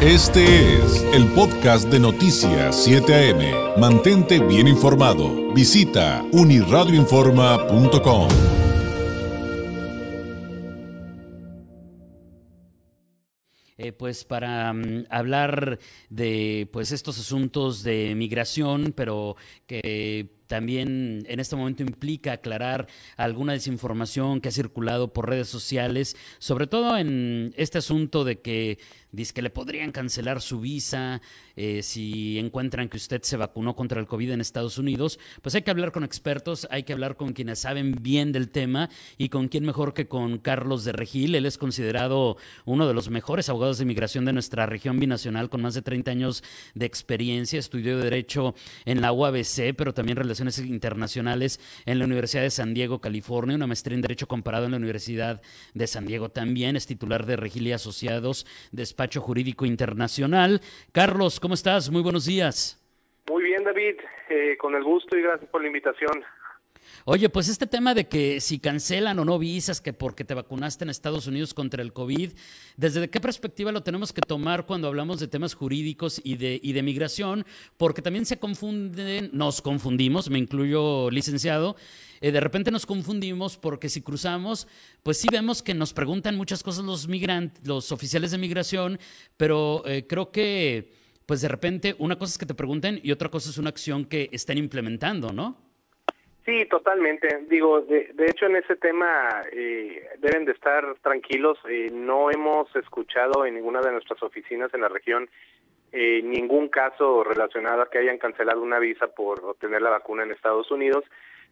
Este es el podcast de Noticias 7 AM. Mantente bien informado. Visita uniradioinforma.com. Eh, pues para mm, hablar de pues estos asuntos de migración, pero que también en este momento implica aclarar alguna desinformación que ha circulado por redes sociales, sobre todo en este asunto de que dice le podrían cancelar su visa eh, si encuentran que usted se vacunó contra el COVID en Estados Unidos. Pues hay que hablar con expertos, hay que hablar con quienes saben bien del tema y con quién mejor que con Carlos de Regil. Él es considerado uno de los mejores abogados de inmigración de nuestra región binacional con más de 30 años de experiencia. Estudió Derecho en la UABC, pero también Internacionales en la Universidad de San Diego, California, una maestría en Derecho Comparado en la Universidad de San Diego también. Es titular de Regil y Asociados de despacho jurídico internacional. Carlos, ¿cómo estás? Muy buenos días. Muy bien, David, eh, con el gusto y gracias por la invitación. Oye, pues este tema de que si cancelan o no visas, que porque te vacunaste en Estados Unidos contra el COVID, ¿desde qué perspectiva lo tenemos que tomar cuando hablamos de temas jurídicos y de, y de migración? Porque también se confunden, nos confundimos, me incluyo licenciado, eh, de repente nos confundimos porque si cruzamos, pues sí vemos que nos preguntan muchas cosas los migrantes, los oficiales de migración, pero eh, creo que, pues de repente, una cosa es que te pregunten y otra cosa es una acción que están implementando, ¿no? Sí, totalmente. Digo, de, hecho en ese tema eh, deben de estar tranquilos. no hemos escuchado en ninguna de nuestras oficinas en la región ningún caso relacionado a que hayan cancelado una visa por obtener la vacuna en Estados Unidos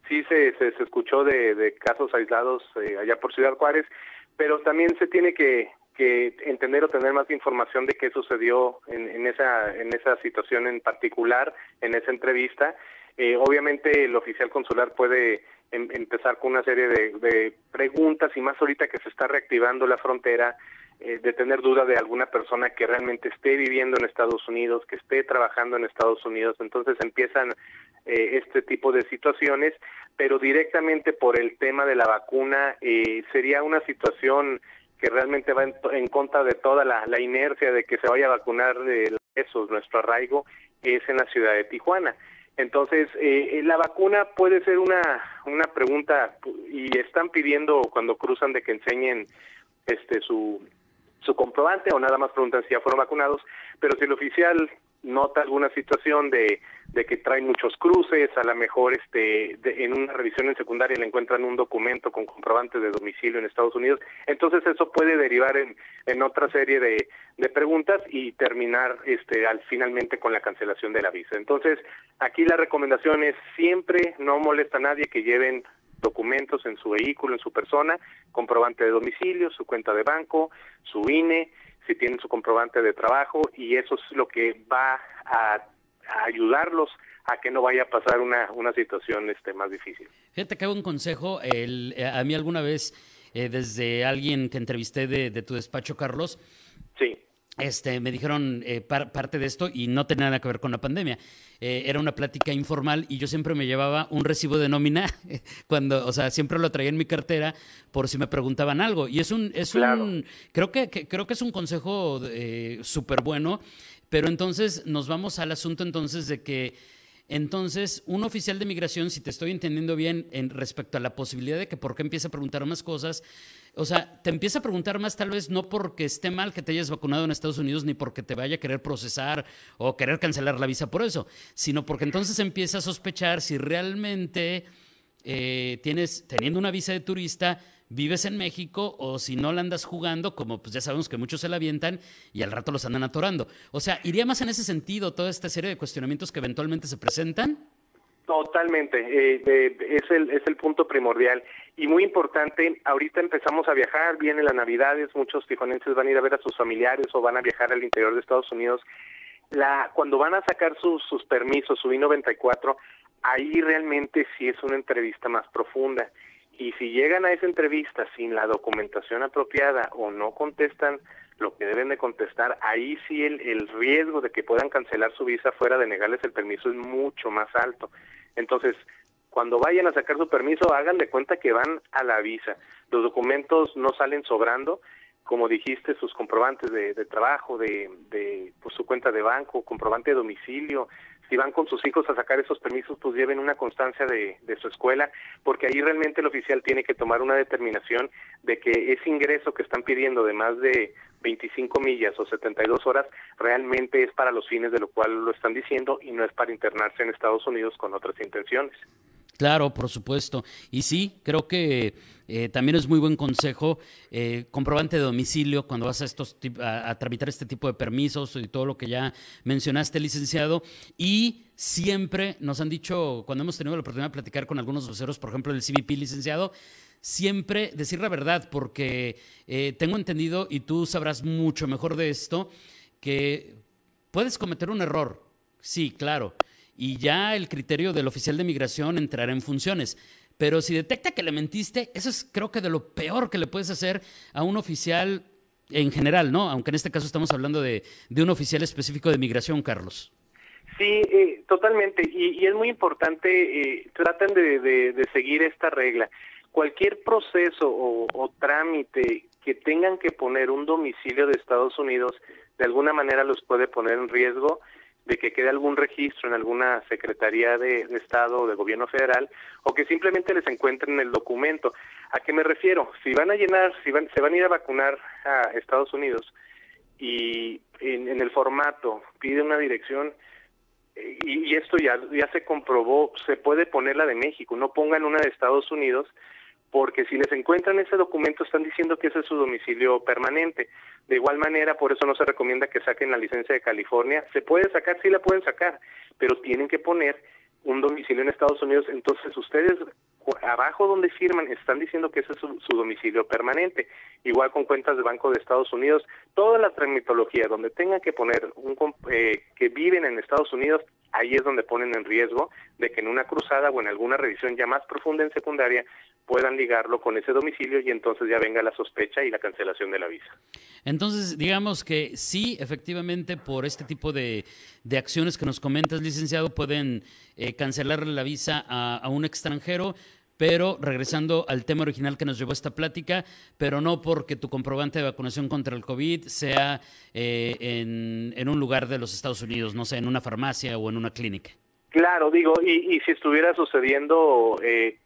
sí se, se, escuchó de, casos aislados eh, allá por Ciudad Juárez, pero también se tiene que, que entender o tener más información de qué sucedió en, en, esa, en esa situación en particular, en esa entrevista. Eh, obviamente el oficial consular puede em, empezar con una serie de, de, preguntas y más ahorita que se está reactivando la frontera, eh, de tener duda de alguna persona que realmente esté viviendo en Estados Unidos, que esté trabajando en Estados Unidos. Entonces empiezan eh, este tipo de situaciones, pero directamente por el tema de la vacuna eh, sería una situación que realmente va en, contra de toda la, inercia de que se vaya a vacunar de eso, nuestro arraigo es en la ciudad de Tijuana. Entonces, eh, la vacuna puede ser una, una pregunta y están pidiendo cuando cruzan de que enseñen este su su comprobante o nada más preguntan si ya fueron vacunados, pero si el oficial nota alguna situación de, de que traen muchos cruces, a lo mejor este, en una revisión en secundaria le encuentran un documento con comprobante de domicilio en Estados Unidos, entonces eso puede derivar en, en otra serie de, de preguntas y terminar este, al, finalmente con la cancelación de la visa. Entonces, aquí la recomendación es siempre no molesta a nadie que lleven documentos en su vehículo, en su persona, comprobante de domicilio, su cuenta de banco, su INE, si tienen su comprobante de trabajo y eso es lo que va a, ayudarlos a que no vaya a pasar una, una situación este, más difícil. Fíjate que hago un consejo, el, eh, a mí alguna vez, eh, desde alguien que entrevisté de, de tu despacho, Carlos, sí este, me dijeron eh, parte de esto y no tenía nada que ver con la pandemia. Eh, era una plática informal y yo siempre me llevaba un recibo de nómina cuando, o sea, siempre lo traía en mi cartera por si me preguntaban algo. Y es un, es un, creo que, creo que es un consejo eh, súper bueno. Pero entonces nos vamos al asunto entonces de que entonces, un oficial de migración, si te estoy entendiendo bien en respecto a la posibilidad de que por qué empiece a preguntar más cosas, o sea, te empieza a preguntar más tal vez no porque esté mal que te hayas vacunado en Estados Unidos ni porque te vaya a querer procesar o querer cancelar la visa por eso, sino porque entonces empieza a sospechar si realmente eh, tienes, teniendo una visa de turista, vives en México o si no la andas jugando, como pues ya sabemos que muchos se la avientan y al rato los andan atorando. O sea, ¿iría más en ese sentido toda esta serie de cuestionamientos que eventualmente se presentan? Totalmente, eh, es, el, es el punto primordial y muy importante, ahorita empezamos a viajar, viene las navidades, muchos tijonenses van a ir a ver a sus familiares o van a viajar al interior de Estados Unidos. La, cuando van a sacar sus, sus permisos, su I-94, ahí realmente sí es una entrevista más profunda y si llegan a esa entrevista sin la documentación apropiada o no contestan lo que deben de contestar, ahí sí el, el riesgo de que puedan cancelar su visa fuera de negarles el permiso es mucho más alto. Entonces, cuando vayan a sacar su permiso, hagan de cuenta que van a la visa. Los documentos no salen sobrando, como dijiste, sus comprobantes de, trabajo, de, de pues, su cuenta de banco, comprobante de domicilio, si van con sus hijos a sacar esos permisos, pues lleven una constancia de, de, su escuela, porque ahí realmente el oficial tiene que tomar una determinación de que ese ingreso que están pidiendo de más de 25 millas o 72 horas realmente es para los fines de lo cual lo están diciendo y no es para internarse en Estados Unidos con otras intenciones. Claro, por supuesto. Y sí, creo que eh, también es muy buen consejo eh, comprobante de domicilio cuando vas a, estos, a, tramitar este tipo de permisos y todo lo que ya mencionaste, licenciado. Y siempre nos han dicho, cuando hemos tenido la oportunidad de platicar con algunos voceros, por ejemplo, del CBP, licenciado, siempre decir la verdad, porque eh, tengo entendido, y tú sabrás mucho mejor de esto, que puedes cometer un error. Sí, claro y ya el criterio del oficial de migración entrará en funciones. Pero si detecta que le mentiste, eso es creo que de lo peor que le puedes hacer a un oficial en general, ¿no? Aunque en este caso estamos hablando de, un oficial específico de migración, Carlos. Sí, eh, totalmente. Y, es muy importante, eh, traten de, seguir esta regla. Cualquier proceso o, o trámite que tengan que poner un domicilio de Estados Unidos, de alguna manera los puede poner en riesgo de que quede algún registro en alguna Secretaría de, Estado o de Gobierno Federal o que simplemente les encuentren el documento. ¿A qué me refiero? Si van a llenar, si van, se van a ir a vacunar a Estados Unidos y en, el formato pide una dirección y, y, esto ya se comprobó, se puede poner la de México, no pongan una de Estados Unidos porque si les encuentran ese documento están diciendo que ese es su domicilio permanente. De igual manera, por eso no se recomienda que saquen la licencia de California. Se puede sacar, sí la pueden sacar, pero tienen que poner un domicilio en Estados Unidos. Entonces ustedes abajo donde firman están diciendo que ese es su, domicilio permanente. Igual con cuentas de Banco de Estados Unidos, toda la tramitología donde tengan que poner un, eh, que viven en Estados Unidos, ahí es donde ponen en riesgo de que en una cruzada o en alguna revisión ya más profunda en secundaria puedan ligarlo con ese domicilio y entonces ya venga la sospecha y la cancelación de la visa. Entonces, digamos que sí, efectivamente, por este tipo de, de acciones que nos comentas, licenciado, pueden eh, cancelar la visa a, a un extranjero pero regresando al tema original que nos llevó esta plática, pero no porque tu comprobante de vacunación contra el COVID sea eh, en, un lugar de los Estados Unidos, no sé, en una farmacia o en una clínica. Claro, digo, y, si estuviera sucediendo, eh,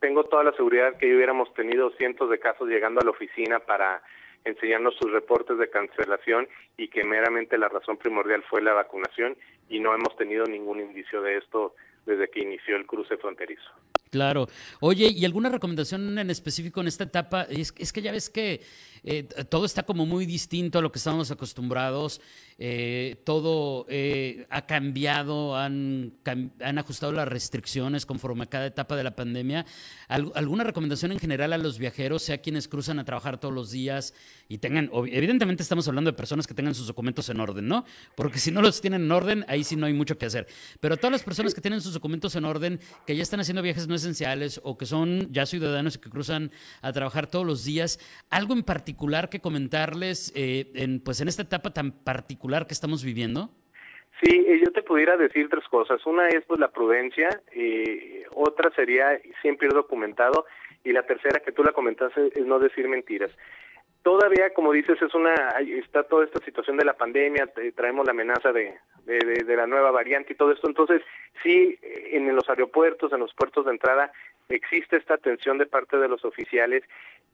tengo toda la seguridad que hubiéramos tenido cientos de casos llegando a la oficina para enseñarnos sus reportes de cancelación y que meramente la razón primordial fue la vacunación y no hemos tenido ningún indicio de esto desde que inició el cruce fronterizo. Claro. Oye, ¿y alguna recomendación en específico en esta etapa? Es, que ya ves que eh, todo está como muy distinto a lo que estábamos acostumbrados. Eh, todo eh, ha cambiado, han, han, ajustado las restricciones conforme a cada etapa de la pandemia. ¿Alguna recomendación en general a los viajeros, sea quienes cruzan a trabajar todos los días y tengan, evidentemente estamos hablando de personas que tengan sus documentos en orden, ¿no? Porque si no los tienen en orden, ahí sí no hay mucho que hacer. Pero todas las personas que tienen sus documentos en orden, que ya están haciendo viajes no esenciales o que son ya ciudadanos y que cruzan a trabajar todos los días, algo en particular que comentarles eh, en, pues en esta etapa tan particular que estamos viviendo? Sí, eh, yo te pudiera decir tres cosas. Una es pues la prudencia, eh, otra sería siempre ir documentado y la tercera que tú la comentaste es no decir mentiras. Todavía, como dices, es una está toda esta situación de la pandemia, traemos la amenaza de, de, la nueva variante y todo esto. Entonces, sí, en los aeropuertos, en los puertos de entrada, existe esta atención de parte de los oficiales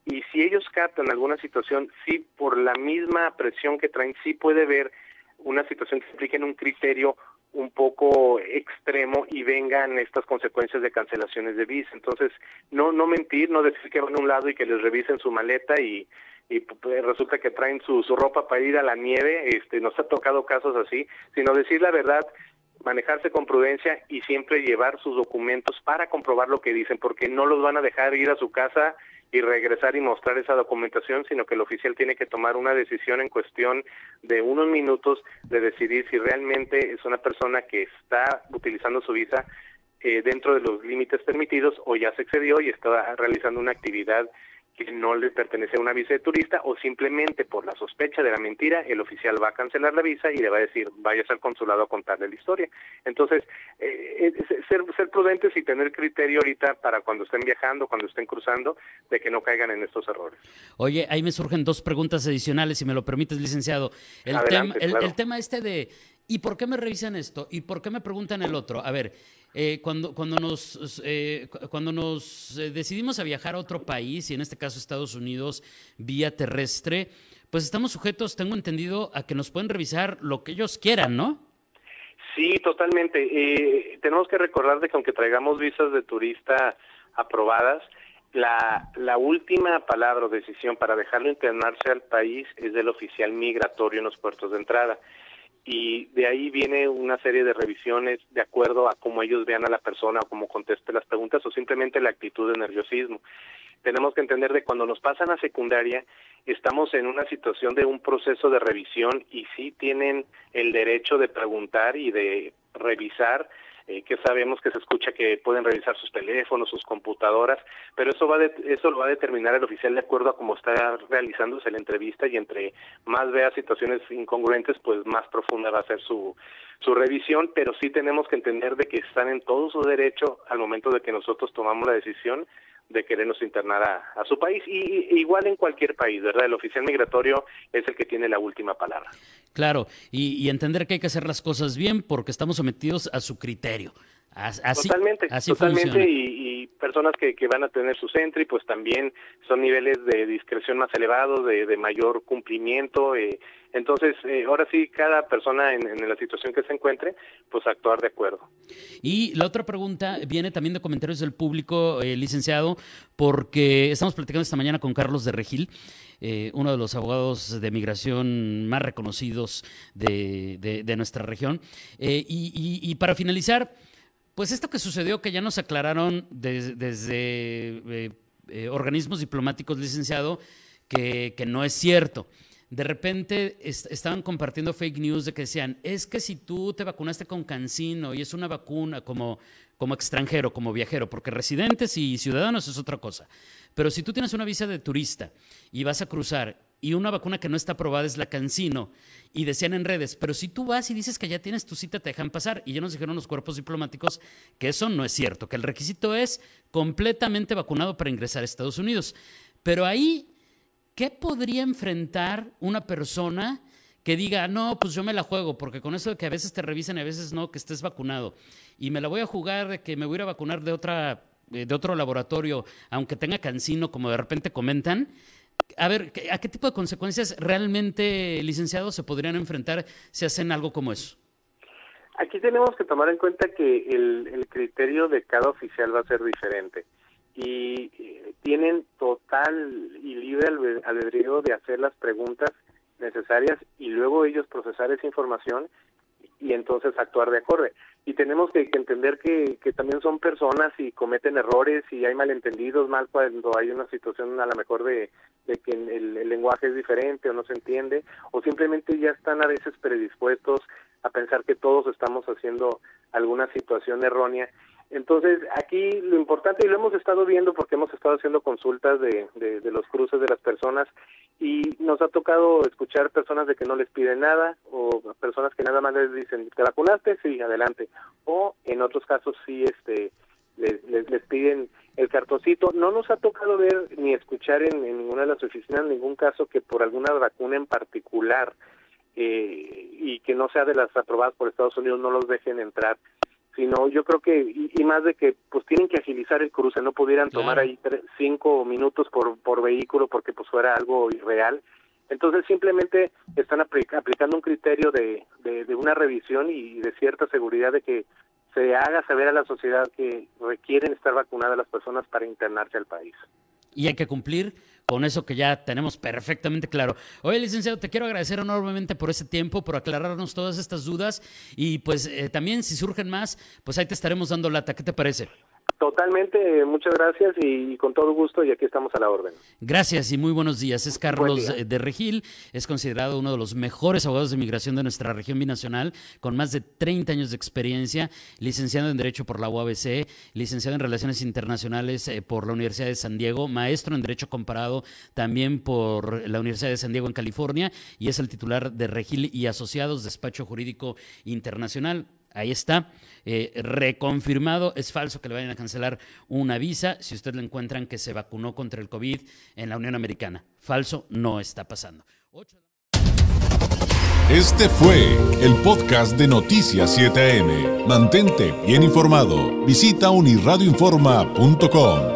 y si ellos captan alguna situación, sí, por la misma presión que traen, sí puede ver una situación que implique un criterio un poco extremo y vengan estas consecuencias de cancelaciones de visa. Entonces, no no mentir, no decir que van a un lado y que les revisen su maleta y y pues, resulta que traen su, su ropa para ir a la nieve, este, nos ha tocado casos así, sino decir la verdad, manejarse con prudencia y siempre llevar sus documentos para comprobar lo que dicen, porque no los van a dejar ir a su casa y regresar y mostrar esa documentación, sino que el oficial tiene que tomar una decisión en cuestión de unos minutos de decidir si realmente es una persona que está utilizando su visa eh, dentro de los límites permitidos o ya se excedió y está realizando una actividad que no le pertenece a una visa de turista o simplemente por la sospecha de la mentira, el oficial va a cancelar la visa y le va a decir, vayas al consulado a contarle la historia. Entonces, eh, eh ser, ser prudentes y tener criterio ahorita para cuando estén viajando, cuando estén cruzando, de que no caigan en estos errores. Oye, ahí me surgen dos preguntas adicionales, si me lo permites, licenciado. El, el tema este de, ¿y por qué me revisan esto? ¿Y por qué me preguntan el otro? A ver, eh, cuando, cuando nos, eh, cuando nos eh, decidimos a viajar a otro país, y en este caso Estados Unidos, vía terrestre, pues estamos sujetos, tengo entendido, a que nos pueden revisar lo que ellos quieran, ¿no? Sí, totalmente. tenemos que recordar de que aunque traigamos visas de turista aprobadas, la, la última palabra o decisión para dejarlo internarse al país es del oficial migratorio en los puertos de entrada y de ahí viene una serie de revisiones de acuerdo a cómo ellos vean a la persona o cómo conteste las preguntas o simplemente la actitud de nerviosismo. Tenemos que entender de cuando nos pasan a secundaria estamos en una situación de un proceso de revisión y sí tienen el derecho de preguntar y de revisar eh, que sabemos que se escucha que pueden revisar sus teléfonos, sus computadoras, pero eso va eso lo va a determinar el oficial de acuerdo a cómo está realizándose la entrevista y entre más vea situaciones incongruentes, pues más profunda va a ser su su revisión, pero sí tenemos que entender de que están en todo su derecho al momento de que nosotros tomamos la decisión de querernos internar a, su país y, igual en cualquier país, ¿verdad? El oficial migratorio es el que tiene la última palabra. Claro, y, entender que hay que hacer las cosas bien porque estamos sometidos a su criterio. Así, totalmente, totalmente y, personas que, van a tener su centro y pues también son niveles de discreción más elevados, de, mayor cumplimiento. Eh, entonces, eh, ahora sí, cada persona en, la situación que se encuentre, pues actuar de acuerdo. Y la otra pregunta viene también de comentarios del público, eh, licenciado, porque estamos platicando esta mañana con Carlos de Regil. Eh, uno de los abogados de migración más reconocidos de, nuestra región. y, y para finalizar, pues esto que sucedió, que ya nos aclararon desde eh, eh, organismos diplomáticos, licenciado, que, no es cierto. De repente estaban compartiendo fake news de que decían, es que si tú te vacunaste con Cancino y es una vacuna como, como extranjero, como viajero, porque residentes y ciudadanos es otra cosa. Pero si tú tienes una visa de turista y vas a cruzar y una vacuna que no está aprobada es la Cancino. Y decían en redes, pero si tú vas y dices que ya tienes tu cita, te dejan pasar. Y ya nos dijeron los cuerpos diplomáticos que eso no es cierto, que el requisito es completamente vacunado para ingresar a Estados Unidos. Pero ahí, ¿qué podría enfrentar una persona que diga, no, pues yo me la juego, porque con eso de que a veces te revisan y a veces no, que estés vacunado, y me la voy a jugar de que me voy a ir a vacunar de otra de otro laboratorio, aunque tenga cancino, como de repente comentan, a ver, ¿a qué tipo de consecuencias realmente, licenciados, se podrían enfrentar si hacen algo como eso? Aquí tenemos que tomar en cuenta que el, criterio de cada oficial va a ser diferente y eh, tienen total y libre albedrío de hacer las preguntas necesarias y luego ellos procesar esa información y entonces actuar de acorde. Y tenemos que, entender que, que, también son personas y cometen errores y hay malentendidos, mal cuando hay una situación a lo mejor de, que el, lenguaje es diferente o no se entiende, o simplemente ya están a veces predispuestos a pensar que todos estamos haciendo alguna situación errónea entonces, aquí lo importante, y lo hemos estado viendo porque hemos estado haciendo consultas de, de, los cruces de las personas y nos ha tocado escuchar personas de que no les piden nada o personas que nada más les dicen, ¿te vacunaste? Sí, adelante. O en otros casos sí este les, les, piden el cartoncito. No nos ha tocado ver ni escuchar en, en ninguna de las oficinas ningún caso que por alguna vacuna en particular eh, y que no sea de las aprobadas por Estados Unidos no los dejen entrar sino yo creo que y, más de que pues tienen que agilizar el cruce no pudieran tomar ahí cinco minutos por por vehículo porque pues fuera algo irreal. Entonces simplemente están aplicando un criterio de, de, una revisión y de cierta seguridad de que se haga saber a la sociedad que requieren estar vacunadas las personas para internarse al país. Y hay que cumplir con eso que ya tenemos perfectamente claro. Oye, licenciado, te quiero agradecer enormemente por ese tiempo, por aclararnos todas estas dudas y pues eh, también si surgen más, pues ahí te estaremos dando lata. ¿Qué te parece? Totalmente, muchas gracias y, con todo gusto y aquí estamos a la orden. Gracias y muy buenos días. Es Carlos de Regil, es considerado uno de los mejores abogados de migración de nuestra región binacional, con más de 30 años de experiencia, licenciado en Derecho por la UABC, licenciado en Relaciones Internacionales eh, por la Universidad de San Diego, maestro en Derecho Comparado también por la Universidad de San Diego en California y es el titular de Regil y Asociados, Despacho Jurídico Internacional. Ahí está, eh, reconfirmado. Es falso que le vayan a cancelar una visa si usted le encuentran que se vacunó contra el COVID en la Unión Americana. Falso, no está pasando. Este fue el podcast de Noticias 7am. Mantente bien informado. Visita unirradioinforma.com.